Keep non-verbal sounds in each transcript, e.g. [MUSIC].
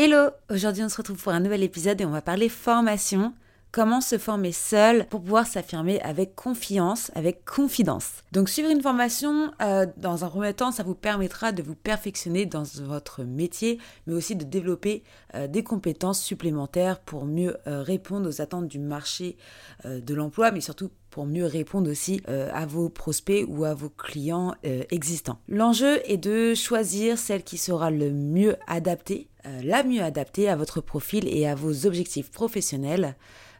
Hello Aujourd'hui on se retrouve pour un nouvel épisode et on va parler formation. Comment se former seul pour pouvoir s'affirmer avec confiance, avec confidence. Donc suivre une formation, euh, dans un premier temps, ça vous permettra de vous perfectionner dans votre métier, mais aussi de développer euh, des compétences supplémentaires pour mieux euh, répondre aux attentes du marché de l'emploi, mais surtout pour mieux répondre aussi à vos prospects ou à vos clients existants. L'enjeu est de choisir celle qui sera le mieux adaptée, la mieux adaptée à votre profil et à vos objectifs professionnels.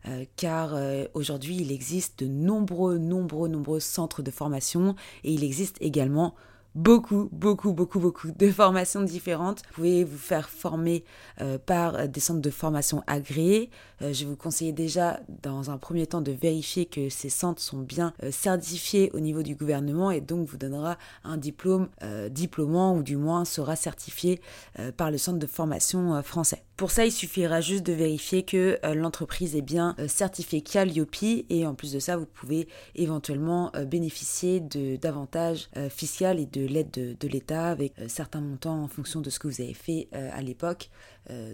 Euh, car euh, aujourd'hui il existe de nombreux, nombreux, nombreux centres de formation et il existe également beaucoup, beaucoup, beaucoup, beaucoup de formations différentes. Vous pouvez vous faire former euh, par des centres de formation agréés. Euh, je vous conseille déjà, dans un premier temps, de vérifier que ces centres sont bien euh, certifiés au niveau du gouvernement et donc vous donnera un diplôme diplômant ou du moins sera certifié par le centre de formation français. Pour ça, il suffira juste de vérifier que l'entreprise est bien certifiée Calliope et en plus de ça, vous pouvez éventuellement bénéficier d'avantages fiscaux et de l'aide de, l'État avec euh, certains montants en fonction de ce que vous avez fait euh, à l'époque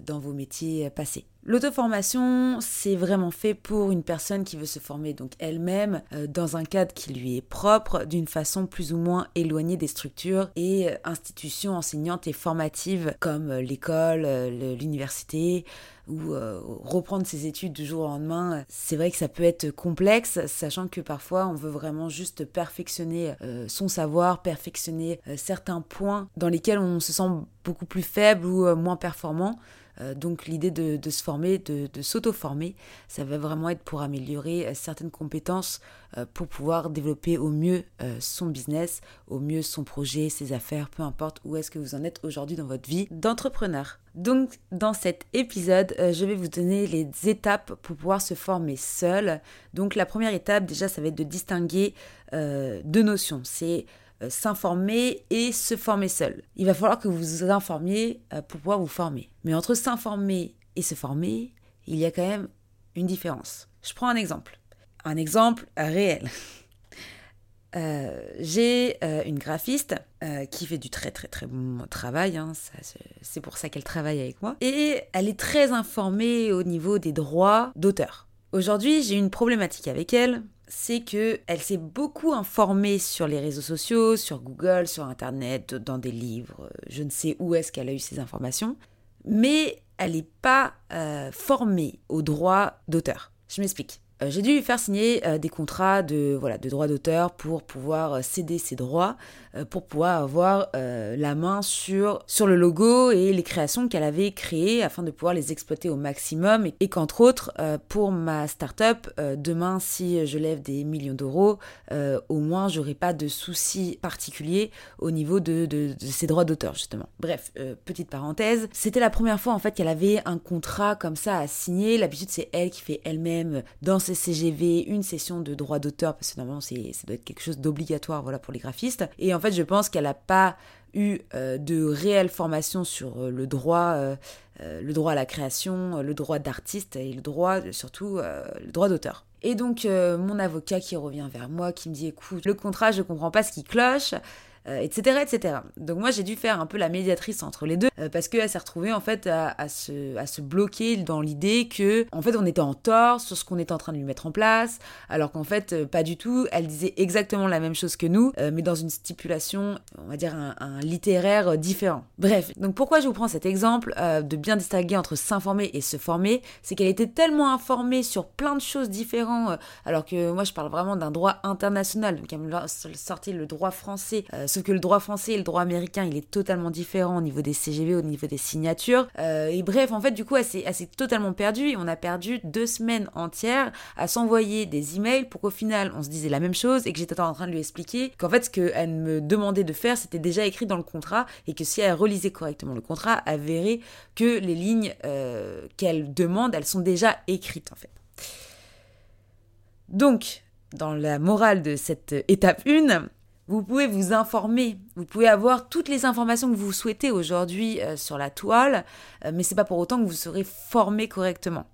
dans vos métiers passés. L'auto-formation, c'est vraiment fait pour une personne qui veut se former donc elle-même dans un cadre qui lui est propre, d'une façon plus ou moins éloignée des structures et institutions enseignantes et formatives comme l'école, l'université, ou reprendre ses études du jour au lendemain, c'est vrai que ça peut être complexe, sachant que parfois on veut vraiment juste perfectionner son savoir, perfectionner euh, certains points dans lesquels on se sent beaucoup plus faible ou euh, moins performant. Euh, donc l'idée de, se former, de, s'auto-former, ça va vraiment être pour améliorer certaines compétences pour pouvoir développer au mieux son business, au mieux son projet, ses affaires, peu importe où est-ce que vous en êtes aujourd'hui dans votre vie d'entrepreneur. Donc dans cet épisode, je vais vous donner les étapes pour pouvoir se former seul. Donc la première étape déjà, ça va être de distinguer deux notions. C'est euh, s'informer et se former seul. Il va falloir que vous vous informiez euh, pour pouvoir vous former. Mais entre s'informer et se former, il y a quand même une différence. Je prends un exemple. Un exemple réel. [LAUGHS] Euh, j'ai une graphiste qui fait du très très très bon travail, hein, c'est pour ça qu'elle travaille avec moi, et elle est très informée au niveau des droits d'auteur. Aujourd'hui, j'ai une problématique avec elle, c'est que elle s'est beaucoup informée sur les réseaux sociaux, sur Google, sur Internet, dans des livres. Je ne sais où est-ce qu'elle a eu ces informations, mais elle n'est pas euh, formée aux droits d'auteur. Je m'explique. Euh, j'ai dû lui faire signer euh, des contrats de voilà de droits d'auteur pour pouvoir euh, céder ses droits, pour pouvoir avoir la main sur sur le logo et les créations qu'elle avait créées afin de pouvoir les exploiter au maximum et, qu'entre autres pour ma start-up demain si je lève des millions d'euros au moins j'aurai pas de soucis particuliers au niveau de, de, de ces droits d'auteur justement. Bref, petite parenthèse, c'était la première fois en fait qu'elle avait un contrat comme ça à signer. L'habitude c'est elle qui fait elle-même dans CGV, une session de droit d'auteur, parce que normalement ça doit être quelque chose d'obligatoire voilà, pour les graphistes. Et en fait, je pense qu'elle n'a pas eu euh, de réelle formation sur euh, le droit, euh, le droit à la création, le droit d'artiste et le droit, surtout, le droit d'auteur. Et donc, mon avocat qui revient vers moi, qui me dit, écoute, le contrat, je comprends pas ce qui cloche euh, etc. Donc moi j'ai dû faire un peu la médiatrice entre les deux euh, parce qu'elle s'est retrouvée en fait à, se, à se bloquer dans l'idée que en fait on était en tort sur ce qu'on était en train de lui mettre en place alors qu'en fait euh, pas du tout. Elle disait exactement la même chose que nous mais dans une stipulation on va dire un, littéraire différent. Bref, donc pourquoi je vous prends cet exemple de bien distinguer entre s'informer et se former, c'est qu'elle était tellement informée sur plein de choses différentes alors que moi je parle vraiment d'un droit international donc elle me sortait le droit français sauf que le droit français et le droit américain, il est totalement différent au niveau des CGV, au niveau des signatures. Euh, et bref, en fait, du coup, elle s'est, totalement perdue et on a perdu deux semaines entières à s'envoyer des emails pour qu'au final, on se disait la même chose et que j'étais en train de lui expliquer qu'en fait, ce qu'elle me demandait de faire, c'était déjà écrit dans le contrat et que si elle relisait correctement le contrat, elle verrait que les lignes euh, qu'elle demande, elles sont déjà écrites, en fait. Donc, dans la morale de cette étape 1, vous pouvez vous informer, vous pouvez avoir toutes les informations que vous souhaitez aujourd'hui euh, sur la toile, euh, mais c'est pas pour autant que vous serez formé correctement.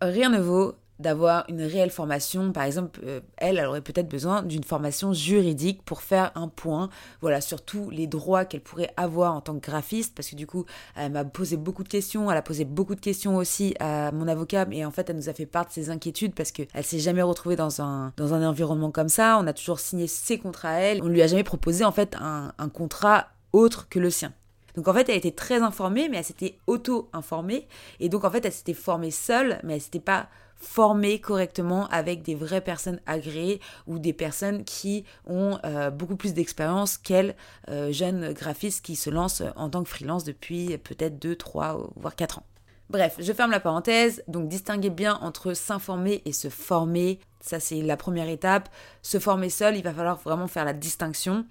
Rien ne vaut d'avoir une réelle formation. Par exemple, euh, elle, elle aurait peut-être besoin d'une formation juridique pour faire un point, voilà, sur tous les droits qu'elle pourrait avoir en tant que graphiste, parce que du coup, elle m'a posé beaucoup de questions, elle a posé beaucoup de questions aussi à mon avocat, et en fait, elle nous a fait part de ses inquiétudes parce qu'elle s'est jamais retrouvée dans un, dans un environnement comme ça. On a toujours signé ses contrats à elle. On lui a jamais proposé en fait un, un contrat autre que le sien. Donc en fait, elle était très informée, mais elle s'était auto-informée. Et donc en fait, elle s'était formée seule, mais elle s'était pas formée correctement avec des vraies personnes agréées ou des personnes qui ont euh, beaucoup plus d'expérience qu'elle, euh, jeune graphiste qui se lance en tant que freelance depuis peut-être 2, 3, voire 4 ans. Bref, je ferme la parenthèse. Donc distinguez bien entre s'informer et se former. Ça, c'est la première étape. Se former seul, il va falloir vraiment faire la distinction.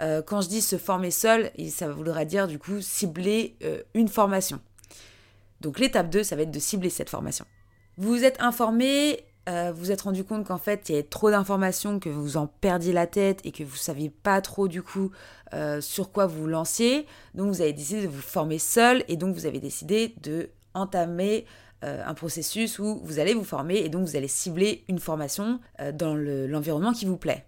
Euh, quand je dis se former seul, ça voudra dire du coup cibler une formation. Donc l'étape 2, ça va être de cibler cette formation. Vous vous êtes informé, euh, vous vous êtes rendu compte qu'en fait il y avait trop d'informations, que vous en perdiez la tête et que vous ne saviez pas trop du coup euh, sur quoi vous lanciez. Donc vous avez décidé de vous former seul et donc vous avez décidé de entamer euh, un processus où vous allez vous former et donc vous allez cibler une formation dans l'environnement qui vous plaît.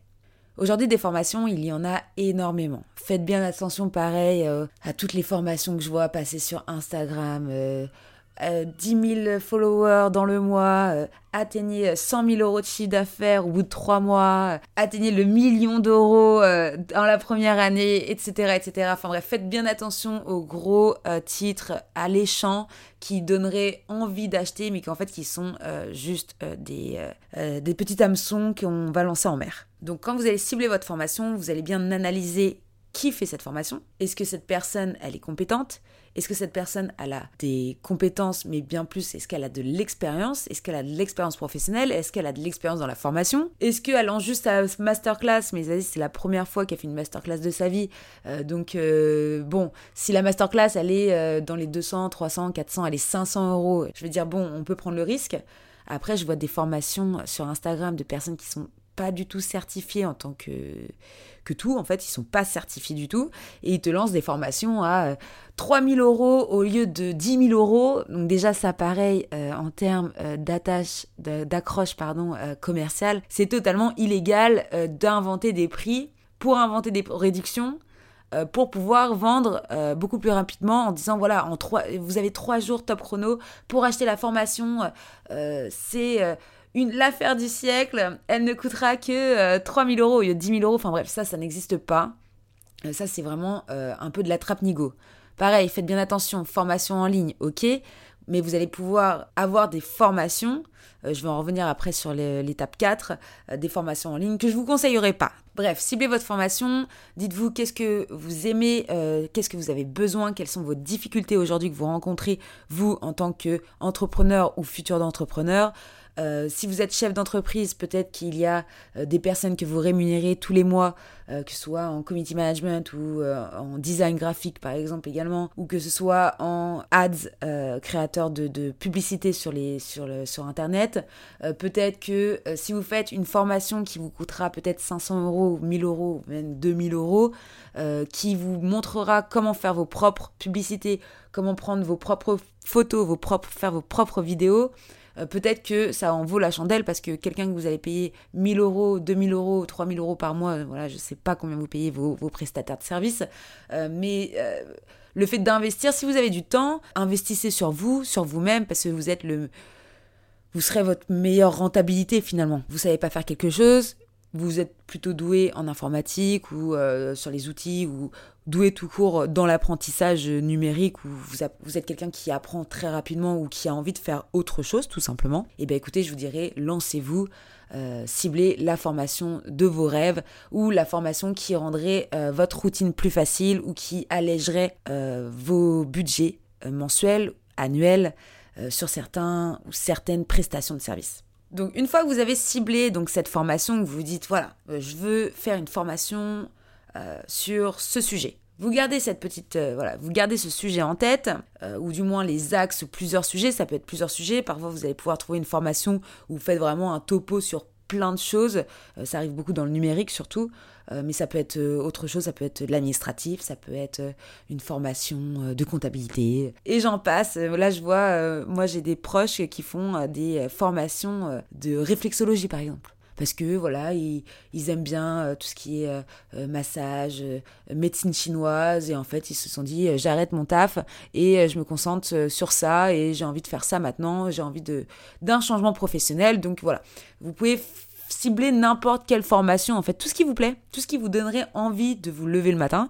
Aujourd'hui, des formations, il y en a énormément. Faites bien attention, pareil, à toutes les formations que je vois passer sur Instagram, 10 euh, 000 followers dans le mois, euh, atteignez 100 000 euros de chiffre d'affaires au bout de 3 mois, euh, atteignez le million d'euros dans la première année, etc., etc. Enfin bref, faites bien attention aux gros titres alléchants qui donneraient envie d'acheter, mais qui en fait qui sont juste des, des petits hameçons qu'on va lancer en mer. Donc quand vous allez cibler votre formation, vous allez bien analyser qui fait cette formation. Est-ce que cette personne, elle est compétente? Est-ce que cette personne, elle a des compétences, mais bien plus, est-ce qu'elle a de l'expérience? Est-ce qu'elle a de l'expérience professionnelle? Est-ce qu'elle a de l'expérience dans la formation? Est-ce qu'elle lance juste à masterclass Mais c'est la première fois qu'elle fait une masterclass de sa vie. Euh, donc, euh, bon, si la masterclass, elle est euh, dans les 200, 300, 400, elle est 500 euros, je veux dire, bon, on peut prendre le risque. Après, je vois des formations sur Instagram de personnes qui sont pas du tout certifiés en tant que, que tout. En fait, ils sont pas certifiés du tout. Et ils te lancent des formations à 3000 euh, euros au lieu de 10 000 euros. Donc déjà, ça pareil euh, en termes euh, d'attache, d'accroche pardon, commerciale. C'est totalement illégal d'inventer des prix pour inventer des réductions pour pouvoir vendre beaucoup plus rapidement en disant voilà en trois, vous avez trois jours top chrono pour acheter la formation c'est l'affaire du siècle, elle ne coûtera que 3000 euh, euros au lieu de 10 000 euros. Enfin bref, ça, ça n'existe pas. Euh, ça, c'est vraiment euh, un peu de la trappe nigo. Pareil, faites bien attention, formation en ligne, ok, mais vous allez pouvoir avoir des formations, je vais en revenir après sur l'étape 4, des formations en ligne que je vous conseillerais pas. Bref, ciblez votre formation, dites-vous qu'est-ce que vous aimez, qu'est-ce que vous avez besoin, quelles sont vos difficultés aujourd'hui que vous rencontrez, vous, en tant qu'entrepreneur ou futur d'entrepreneur. Euh, si vous êtes chef d'entreprise, peut-être qu'il y a euh, des personnes que vous rémunérez tous les mois, euh, que ce soit en community management ou en design graphique par exemple également, ou que ce soit en ads, créateur de, de, publicité sur, les, sur, le, sur Internet. peut-être que si vous faites une formation qui vous coûtera peut-être 500 euros, 1000 euros, même 2000 euros, qui vous montrera comment faire vos propres publicités, comment prendre vos propres photos, vos propres, faire vos propres vidéos, euh, peut-être que ça en vaut la chandelle parce que quelqu'un que vous allez payer 1000 euros, 2000 euros, 3000 euros par mois, euh, voilà, je sais pas combien vous payez vos, prestataires de services, euh, mais le fait d'investir, si vous avez du temps, investissez sur vous, sur vous-même, parce que vous êtes le, vous serez votre meilleure rentabilité finalement. Vous savez pas faire quelque chose, vous êtes plutôt doué en informatique ou sur les outils ou doué tout court dans l'apprentissage numérique vous, vous êtes quelqu'un qui apprend très rapidement ou qui a envie de faire autre chose tout simplement, et eh bien écoutez, je vous dirais, lancez-vous, euh, ciblez la formation de vos rêves ou la formation qui rendrait euh, votre routine plus facile ou qui allégerait euh, vos budgets mensuels, annuels sur certains ou certaines prestations de services. Donc une fois que vous avez ciblé donc cette formation, vous vous dites voilà, je veux faire une formation euh, sur ce sujet. Vous gardez cette petite, euh, voilà, vous gardez ce sujet en tête, euh, ou du moins les axes, plusieurs sujets. Ça peut être plusieurs sujets. Parfois, vous allez pouvoir trouver une formation où vous faites vraiment un topo sur plein de choses. ça arrive beaucoup dans le numérique surtout, mais ça peut être autre chose. Ça peut être de l'administratif, ça peut être une formation de comptabilité, et j'en passe. Là, je vois, moi, j'ai des proches qui font des formations de réflexologie, par exemple parce que voilà, ils, aiment bien euh, tout ce qui est euh, euh, massage, médecine chinoise, et en fait, ils se sont dit j'arrête mon taf et je me concentre sur ça et j'ai envie de faire ça maintenant, j'ai envie de d'un changement professionnel. Donc voilà, vous pouvez cibler n'importe quelle formation, en fait, tout ce qui vous plaît, tout ce qui vous donnerait envie de vous lever le matin,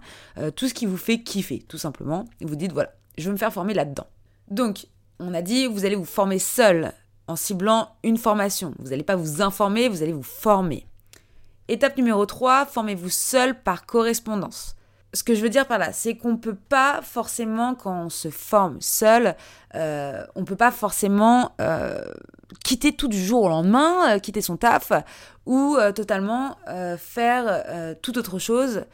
tout ce qui vous fait kiffer, tout simplement. Et vous dites voilà, je veux me faire former là-dedans. Donc, on a dit, vous allez vous former seul en ciblant une formation. Vous n'allez pas vous informer, vous allez vous former. Étape numéro 3, formez-vous seul par correspondance. Ce que je veux dire par là, c'est qu'on ne peut pas forcément, quand on se forme seul, euh, on ne peut pas forcément euh, quitter tout du jour au lendemain, euh, quitter son taf, ou totalement faire toute autre chose.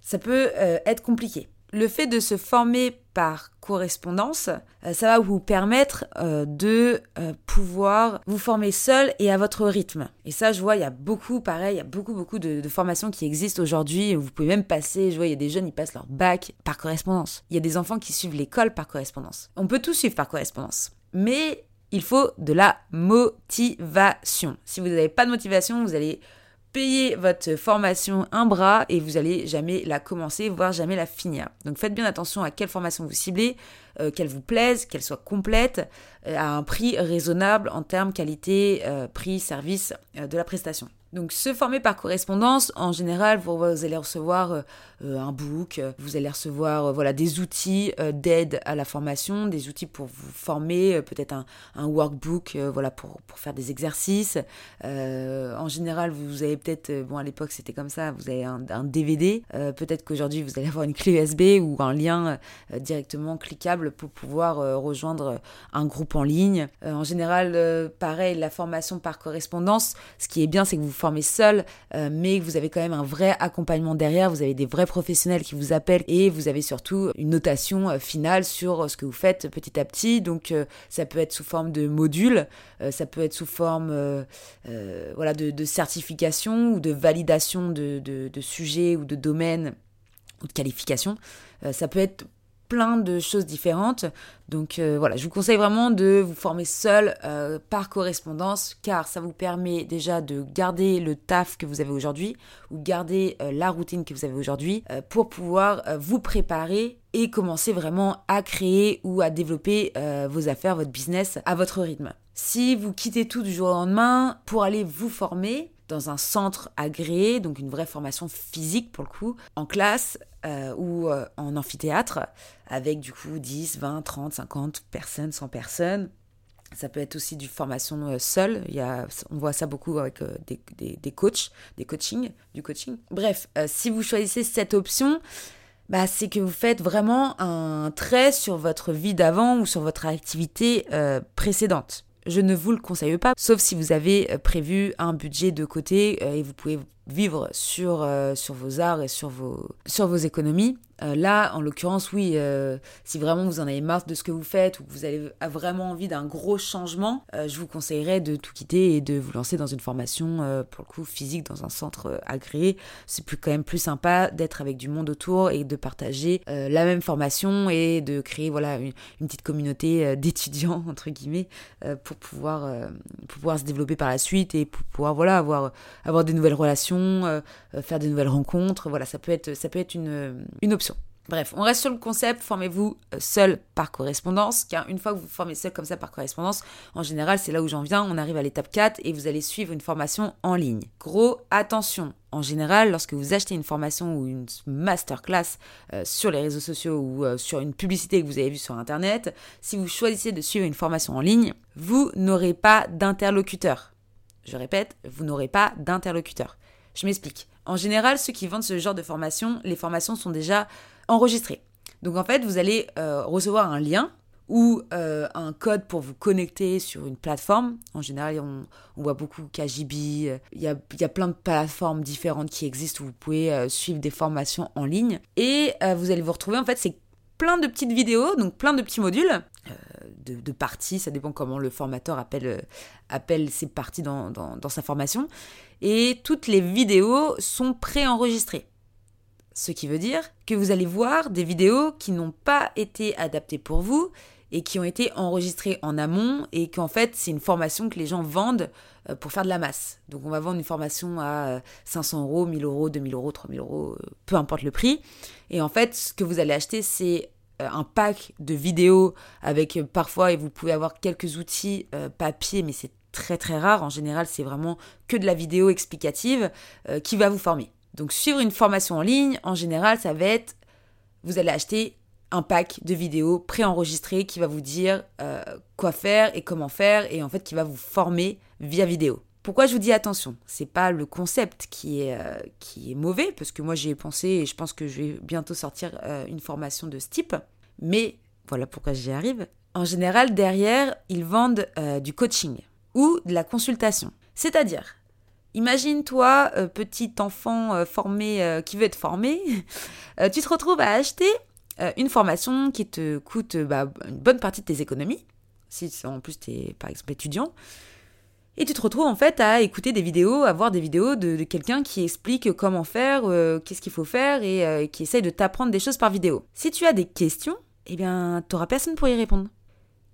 Ça peut être compliqué le fait de se former par correspondance, euh, ça va vous permettre euh, de euh, pouvoir vous former seul et à votre rythme. Et ça, je vois, il y a beaucoup, pareil, il y a beaucoup, beaucoup de, formations qui existent aujourd'hui. Vous pouvez même passer, je vois, il y a des jeunes, ils passent leur bac par correspondance. Il y a des enfants qui suivent l'école par correspondance. On peut tout suivre par correspondance. Mais il faut de la motivation. Si vous n'avez pas de motivation, vous allez payez votre formation un bras et vous allez jamais la commencer, voire jamais la finir. Donc faites bien attention à quelle formation vous ciblez, euh, qu'elle vous plaise, qu'elle soit complète, euh, à un prix raisonnable en termes qualité, euh, prix, service de la prestation. Donc se former par correspondance, en général, vous, allez recevoir euh, euh, un book, vous allez recevoir euh, voilà, des outils d'aide à la formation, des outils pour vous former, peut-être un, workbook voilà, pour, pour, faire des exercices. en général, vous avez peut-être, bon à l'époque c'était comme ça, vous avez un, un DVD, peut-être qu'aujourd'hui vous allez avoir une clé USB ou un lien directement cliquable pour pouvoir rejoindre un groupe en ligne. en général, pareil, la formation par correspondance, ce qui est bien c'est que vous formez seul, euh, mais vous avez quand même un vrai accompagnement derrière, vous avez des vrais professionnels qui vous appellent et vous avez surtout une notation euh, finale sur euh, ce que vous faites petit à petit. Donc ça peut être sous forme de module, ça peut être sous forme voilà, de, certification ou de validation de, de, sujets ou de domaines ou de qualifications. ça peut être plein de choses différentes. Donc euh, voilà, je vous conseille vraiment de vous former seul euh, par correspondance car ça vous permet déjà de garder le taf que vous avez aujourd'hui ou garder euh, la routine que vous avez aujourd'hui pour pouvoir vous préparer et commencer vraiment à créer ou à développer vos affaires, votre business à votre rythme. Si vous quittez tout du jour au lendemain pour aller vous former, dans un centre agréé, donc une vraie formation physique pour le coup, en classe euh, ou euh, en amphithéâtre, avec du coup 10, 20, 30, 50 personnes, 100 personnes. Ça peut être aussi du formation euh, seule. Il y a, on voit ça beaucoup avec des, des, coachs, des coachings, du coaching. Bref, si vous choisissez cette option, bah, c'est que vous faites vraiment un trait sur votre vie d'avant ou sur votre activité précédente. Je ne vous le conseille pas, sauf si vous avez euh, prévu un budget de côté euh, et vous pouvez vivre sur, euh, sur vos arts et sur vos, sur vos économies. Euh, là, en l'occurrence, oui, euh, si vraiment vous en avez marre de ce que vous faites ou que vous avez vraiment envie d'un gros changement, je vous conseillerais de tout quitter et de vous lancer dans une formation, pour le coup, physique dans un centre agréé. C'est quand même plus sympa d'être avec du monde autour et de partager la même formation et de créer voilà, une, une petite communauté d'étudiants, [LAUGHS] entre guillemets, pour, pouvoir, pour pouvoir se développer par la suite et pour pouvoir voilà, avoir, avoir des nouvelles relations euh, faire de nouvelles rencontres. Voilà, ça peut être, ça peut être une, une option. Bref, on reste sur le concept, formez-vous seul par correspondance, car une fois que vous formez seul comme ça par correspondance, en général, c'est là où j'en viens, on arrive à l'étape 4 et vous allez suivre une formation en ligne. Gros, attention, en général, lorsque vous achetez une formation ou une masterclass euh, sur les réseaux sociaux ou euh, sur une publicité que vous avez vue sur Internet, si vous choisissez de suivre une formation en ligne, vous n'aurez pas d'interlocuteur. Je répète, vous n'aurez pas d'interlocuteur. Je m'explique. En général, ceux qui vendent ce genre de formation, les formations sont déjà enregistrées. Donc en fait, vous allez euh, recevoir un lien ou euh, un code pour vous connecter sur une plateforme. En général, on, voit beaucoup KGB. Il y, a, y a, plein de plateformes différentes qui existent où vous pouvez euh, suivre des formations en ligne. Et vous allez vous retrouver, en fait, c'est plein de petites vidéos, donc plein de petits modules de, parties, ça dépend comment le formateur appelle, euh, appelle ses parties dans, sa formation. Et toutes les vidéos sont préenregistrées. Ce qui veut dire que vous allez voir des vidéos qui n'ont pas été adaptées pour vous et qui ont été enregistrées en amont et qu'en fait c'est une formation que les gens vendent euh, pour faire de la masse. Donc on va vendre une formation à 500 euh, euros, 1000 euros, 2000 euros, 3000 euros, peu importe le prix. Et en fait ce que vous allez acheter c'est un pack de vidéos avec euh, parfois, et vous pouvez avoir quelques outils euh, papier, mais c'est très très rare. En général, c'est vraiment que de la vidéo explicative qui va vous former. Donc suivre une formation en ligne, en général, ça va être, vous allez acheter un pack de vidéos préenregistrées qui va vous dire quoi faire et comment faire, et en fait qui va vous former via vidéo. Pourquoi je vous dis attention? C'est pas le concept qui est, euh, qui est mauvais, parce que moi j'y ai pensé et je pense que je vais bientôt sortir euh, une formation de ce type. Mais voilà pourquoi j'y arrive. En général, derrière, ils vendent euh, du coaching ou de la consultation. C'est-à-dire, imagine-toi, petit enfant formé qui veut être formé, [LAUGHS] tu te retrouves à acheter une formation qui te coûte bah, une bonne partie de tes économies, si en plus tu es par exemple étudiant. Et tu te retrouves en fait à écouter des vidéos, à voir des vidéos de, quelqu'un qui explique comment faire, euh, qu'est-ce qu'il faut faire et euh, qui essaye de t'apprendre des choses par vidéo. Si tu as des questions, eh bien, t'auras personne pour y répondre.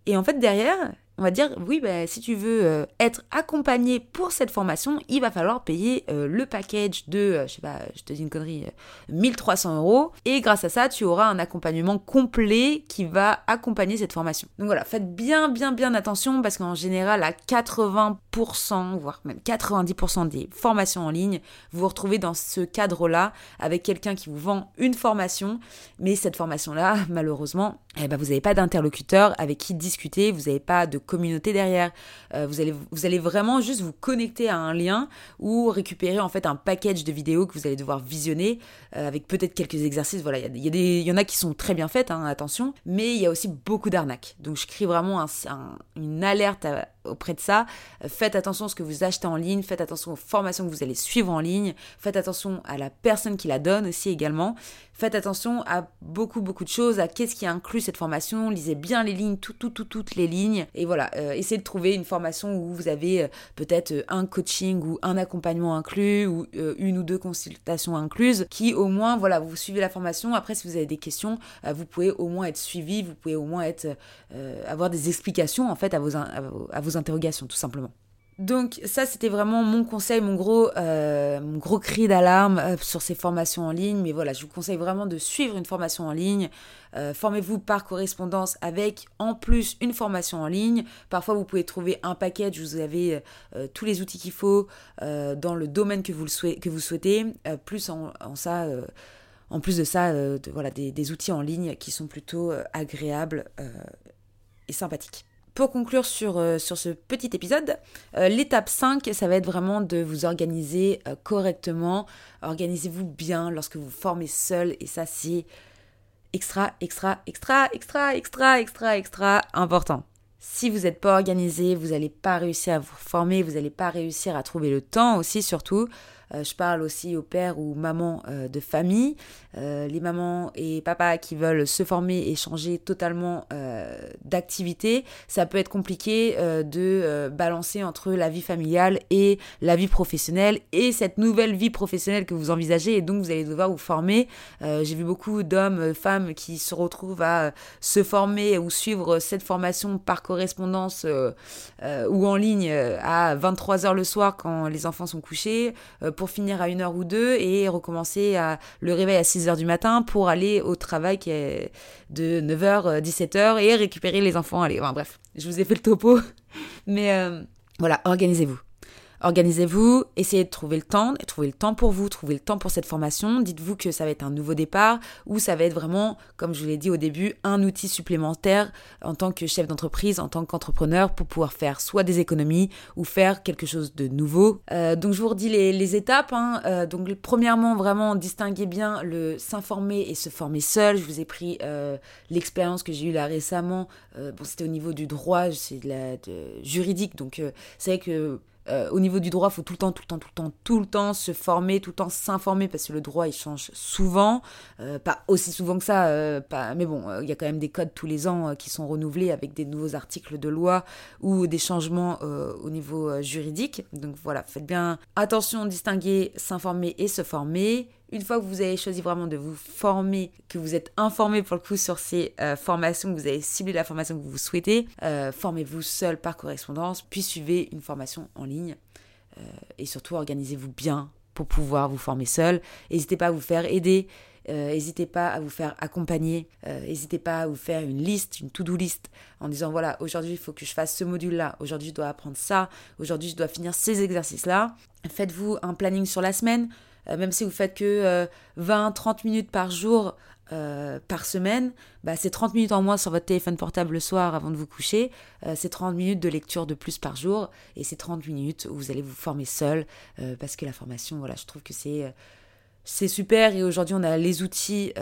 Et en fait, derrière, on va dire oui, bah, si tu veux euh, être accompagné pour cette formation, il va falloir payer euh, le package de, euh, je sais pas, je te dis une connerie, 1300 euros. Et grâce à ça, tu auras un accompagnement complet qui va accompagner cette formation. Donc voilà, faites bien, bien, bien attention parce qu'en général, à 80%, voire même 90% des formations en ligne, vous vous retrouvez dans ce cadre-là avec quelqu'un qui vous vend une formation, mais cette formation-là, malheureusement, eh ben, vous n'avez pas d'interlocuteur avec qui discuter, vous n'avez pas de communauté derrière. Euh, vous, allez, vous allez vraiment juste vous connecter à un lien ou récupérer en fait un package de vidéos que vous allez devoir visionner euh, avec peut-être quelques exercices. Voilà, il y, y, y, en a qui sont très bien faites, hein, attention, mais il y a aussi beaucoup d'arnaques. Donc je crie vraiment un, une alerte à, auprès de ça. Faites attention à ce que vous achetez en ligne, faites attention aux formations que vous allez suivre en ligne, faites attention à la personne qui la donne aussi également. Faites attention à beaucoup beaucoup de choses, à qu'est-ce qui inclut cette formation, lisez bien les lignes, tout, tout, tout, toutes les lignes. Et voilà, euh, essayez de trouver une formation où vous avez euh, peut-être euh, un coaching ou un accompagnement inclus ou une ou deux consultations incluses qui au moins, voilà, vous suivez la formation. Après, si vous avez des questions, vous pouvez au moins être suivi, vous pouvez au moins être, avoir des explications en fait à vos interrogations, tout simplement. Donc ça, c'était vraiment mon conseil, mon gros, euh, gros cri d'alarme euh, sur ces formations en ligne. Mais voilà, je vous conseille vraiment de suivre une formation en ligne. Euh, formez-vous par correspondance avec en plus une formation en ligne. Parfois, vous pouvez trouver un package vous avez tous les outils qu'il faut dans le domaine que vous, le que vous souhaitez. plus en, ça, en plus de ça, voilà, des, outils en ligne qui sont plutôt agréables et sympathiques. Pour conclure sur, euh, sur ce petit épisode, euh, l'étape 5, ça va être vraiment de vous organiser euh, correctement. Organisez-vous bien lorsque vous formez seul et ça c'est extra, extra, extra, extra, extra, extra, extra important. Si vous n'êtes pas organisé, vous n'allez pas réussir à vous former, vous n'allez pas réussir à trouver le temps aussi surtout. Euh, je parle aussi aux pères ou mamans euh, de famille, euh, les mamans et papas qui veulent se former et changer totalement d'activité. Ça peut être compliqué de balancer entre la vie familiale et la vie professionnelle et cette nouvelle vie professionnelle que vous envisagez et donc vous allez devoir vous former. J'ai vu beaucoup d'hommes, femmes qui se retrouvent à se former ou suivre cette formation par correspondance ou en ligne à 23h le soir quand les enfants sont couchés finir à 1h ou 2 et recommencer à le réveil à 6h du matin pour aller au travail qui est de 9h, 17h et récupérer les enfants. Allez, enfin, bref, je vous ai fait le topo. [LAUGHS] Mais euh, voilà, organisez-vous. Organisez-vous, essayez de trouver le temps, et trouver le temps pour vous, trouver le temps pour cette formation. Dites-vous que ça va être un nouveau départ ou ça va être vraiment, comme je vous l'ai dit au début, un outil supplémentaire en tant que chef d'entreprise, en tant qu'entrepreneur pour pouvoir faire soit des économies ou faire quelque chose de nouveau. Euh, donc je vous redis les, étapes. Hein. Euh, donc premièrement, vraiment distinguer bien le s'informer et se former seul. Je vous ai pris euh, l'expérience que j'ai eue là récemment. bon, c'était au niveau du droit, c'est de la juridique. Donc c'est vrai que euh, au niveau du droit, il faut tout le temps, tout le temps, tout le temps, tout le temps se former, tout le temps s'informer parce que le droit il change souvent, euh, pas aussi souvent que ça, euh, pas, mais bon, il y a quand même des codes tous les ans qui sont renouvelés avec des nouveaux articles de loi ou des changements au niveau juridique. Donc voilà, faites bien attention, distinguer s'informer et se former. Une fois que vous avez choisi vraiment de vous former, que vous êtes informé pour le coup sur ces euh, formations, que vous avez ciblé la formation que vous souhaitez, euh, formez-vous seul par correspondance, puis suivez une formation en ligne. Euh, et surtout, organisez-vous bien pour pouvoir vous former seul. N'hésitez pas à vous faire aider. N'hésitez pas à vous faire accompagner, n'hésitez pas à vous faire une liste, une to-do list, en disant voilà, aujourd'hui il faut que je fasse ce module-là, aujourd'hui je dois apprendre ça, aujourd'hui je dois finir ces exercices-là. Faites-vous un planning sur la semaine, même si vous faites que 20-30 euh, minutes par jour, euh, par semaine, bah, c'est 30 minutes en moins sur votre téléphone portable le soir avant de vous coucher, c'est 30 minutes de lecture de plus par jour, et c'est 30 minutes où vous allez vous former seul, parce que la formation, voilà, je trouve que c'est... c'est super et aujourd'hui on a les outils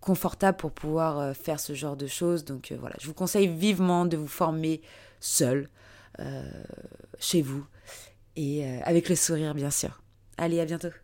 confortables pour pouvoir faire ce genre de choses. Donc voilà, je vous conseille vivement de vous former seul, chez vous, et avec le sourire bien sûr. Allez, à bientôt.